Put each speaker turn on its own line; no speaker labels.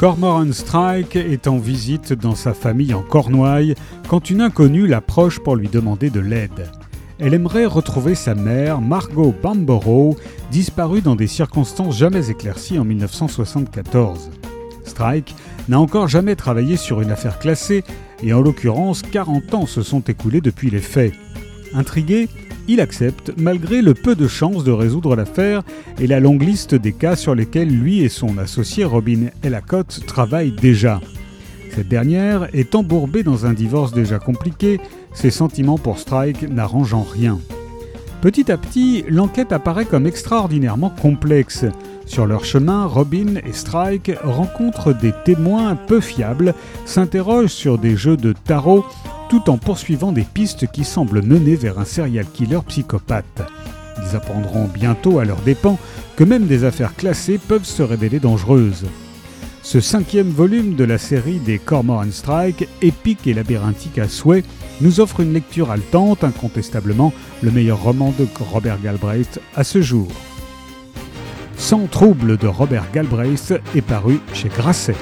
Cormoran Strike est en visite dans sa famille en Cornouailles quand une inconnue l'approche pour lui demander de l'aide. Elle aimerait retrouver sa mère, Margot Bamborough, disparue dans des circonstances jamais éclaircies en 1974. Strike n'a encore jamais travaillé sur une affaire classée et en l'occurrence 40 ans se sont écoulés depuis les faits. Intrigué, il accepte malgré le peu de chances de résoudre l'affaire et la longue liste des cas sur lesquels lui et son associé Robin Elacotte travaillent déjà. Cette dernière est embourbée dans un divorce déjà compliqué, ses sentiments pour Strike n'arrangeant rien. Petit à petit, l'enquête apparaît comme extraordinairement complexe. Sur leur chemin, Robin et Strike rencontrent des témoins peu fiables, s'interrogent sur des jeux de tarot, tout en poursuivant des pistes qui semblent mener vers un serial killer psychopathe. Ils apprendront bientôt à leurs dépens que même des affaires classées peuvent se révéler dangereuses. Ce cinquième volume de la série des Cormoran Strike, épique et labyrinthique à souhait, nous offre une lecture haletante, incontestablement le meilleur roman de Robert Galbraith à ce jour. Sans trouble de Robert Galbraith est paru chez Grasset.